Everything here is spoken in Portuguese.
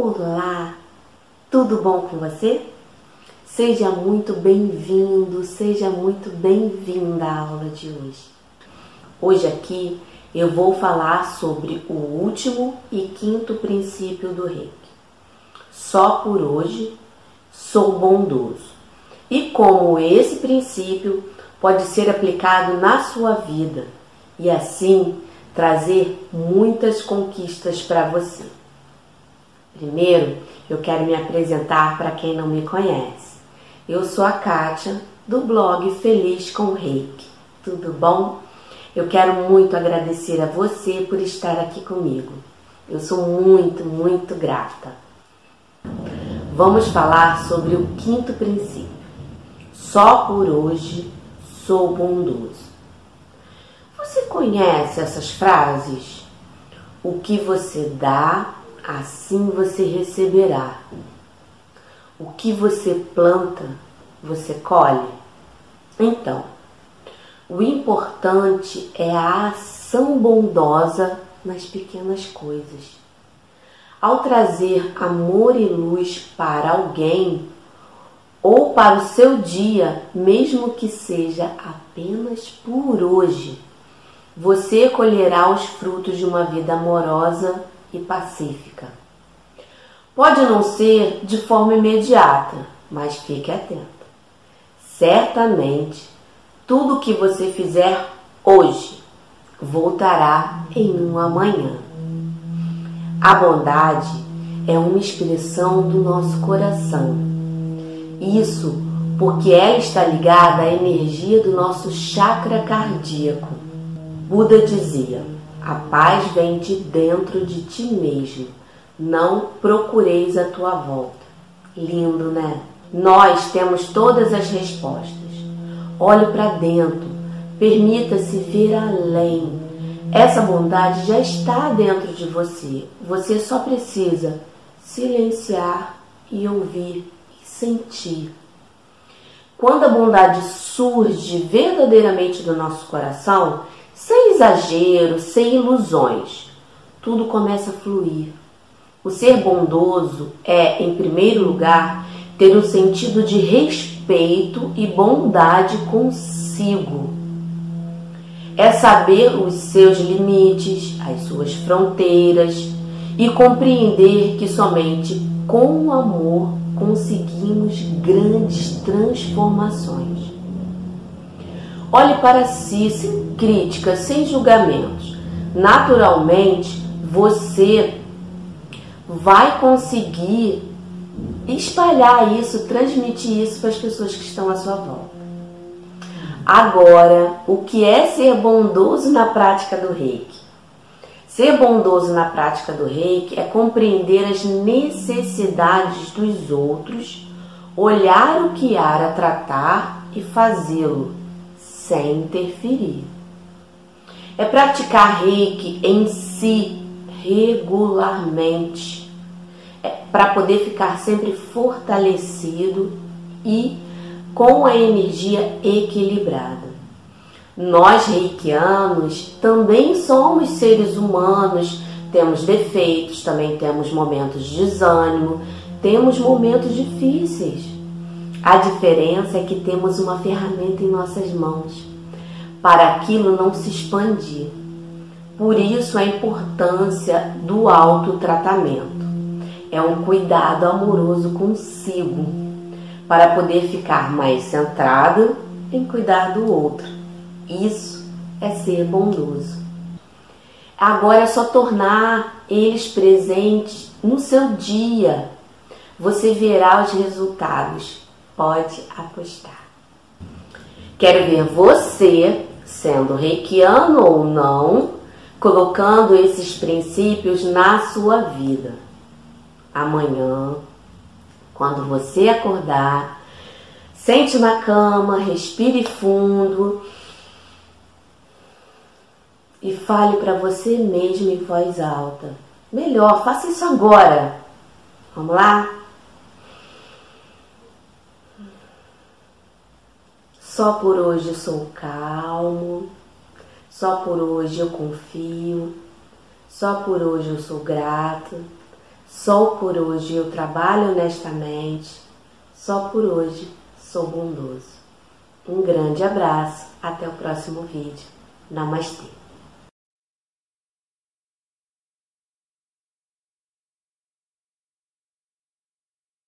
Olá, tudo bom com você? Seja muito bem-vindo, seja muito bem-vinda à aula de hoje. Hoje aqui eu vou falar sobre o último e quinto princípio do reiki. Só por hoje sou bondoso. E como esse princípio pode ser aplicado na sua vida e assim trazer muitas conquistas para você. Primeiro, eu quero me apresentar para quem não me conhece. Eu sou a Kátia, do blog Feliz com Reiki. Tudo bom? Eu quero muito agradecer a você por estar aqui comigo. Eu sou muito, muito grata. Vamos falar sobre o quinto princípio. Só por hoje sou bondoso. Você conhece essas frases? O que você dá, assim você receberá. O que você planta, você colhe. Então, o importante é a ação bondosa nas pequenas coisas. Ao trazer amor e luz para alguém ou para o seu dia, mesmo que seja apenas por hoje, você colherá os frutos de uma vida amorosa e pacífica. Pode não ser de forma imediata, mas fique atento. Certamente, tudo que você fizer hoje voltará em um amanhã. A bondade é uma expressão do nosso coração. Isso porque ela está ligada à energia do nosso chakra cardíaco. Buda dizia: a paz vem de dentro de ti mesmo, não procureis a tua volta. Lindo, né? Nós temos todas as respostas. Olhe para dentro, permita-se ver além. Essa bondade já está dentro de você. Você só precisa silenciar e ouvir e sentir. Quando a bondade surge verdadeiramente do nosso coração, sem exagero, sem ilusões. Tudo começa a fluir. O ser bondoso é, em primeiro lugar, ter um sentido de respeito e bondade consigo. É saber os seus limites, as suas fronteiras e compreender que somente com o amor conseguimos grandes transformações. Olhe para si sem críticas, sem julgamentos. Naturalmente, você vai conseguir espalhar isso, transmitir isso para as pessoas que estão à sua volta. Agora, o que é ser bondoso na prática do reiki? Ser bondoso na prática do reiki é compreender as necessidades dos outros, olhar o que há a tratar e fazê-lo sem interferir. É praticar reiki em si regularmente, é para poder ficar sempre fortalecido e com a energia equilibrada. Nós reikianos também somos seres humanos, temos defeitos, também temos momentos de desânimo, temos momentos difíceis. A diferença é que temos uma ferramenta em nossas mãos para aquilo não se expandir. Por isso a importância do autotratamento. É um cuidado amoroso consigo para poder ficar mais centrado em cuidar do outro. Isso é ser bondoso. Agora é só tornar eles presentes no seu dia. Você verá os resultados pode apostar. Quero ver você, sendo reikiano ou não, colocando esses princípios na sua vida. Amanhã, quando você acordar, sente na cama, respire fundo e fale para você mesmo em voz alta. Melhor, faça isso agora. Vamos lá? Só por hoje eu sou calmo, só por hoje eu confio, só por hoje eu sou grato, Só por hoje eu trabalho honestamente, só por hoje sou bondoso. Um grande abraço, até o próximo vídeo. Namastê!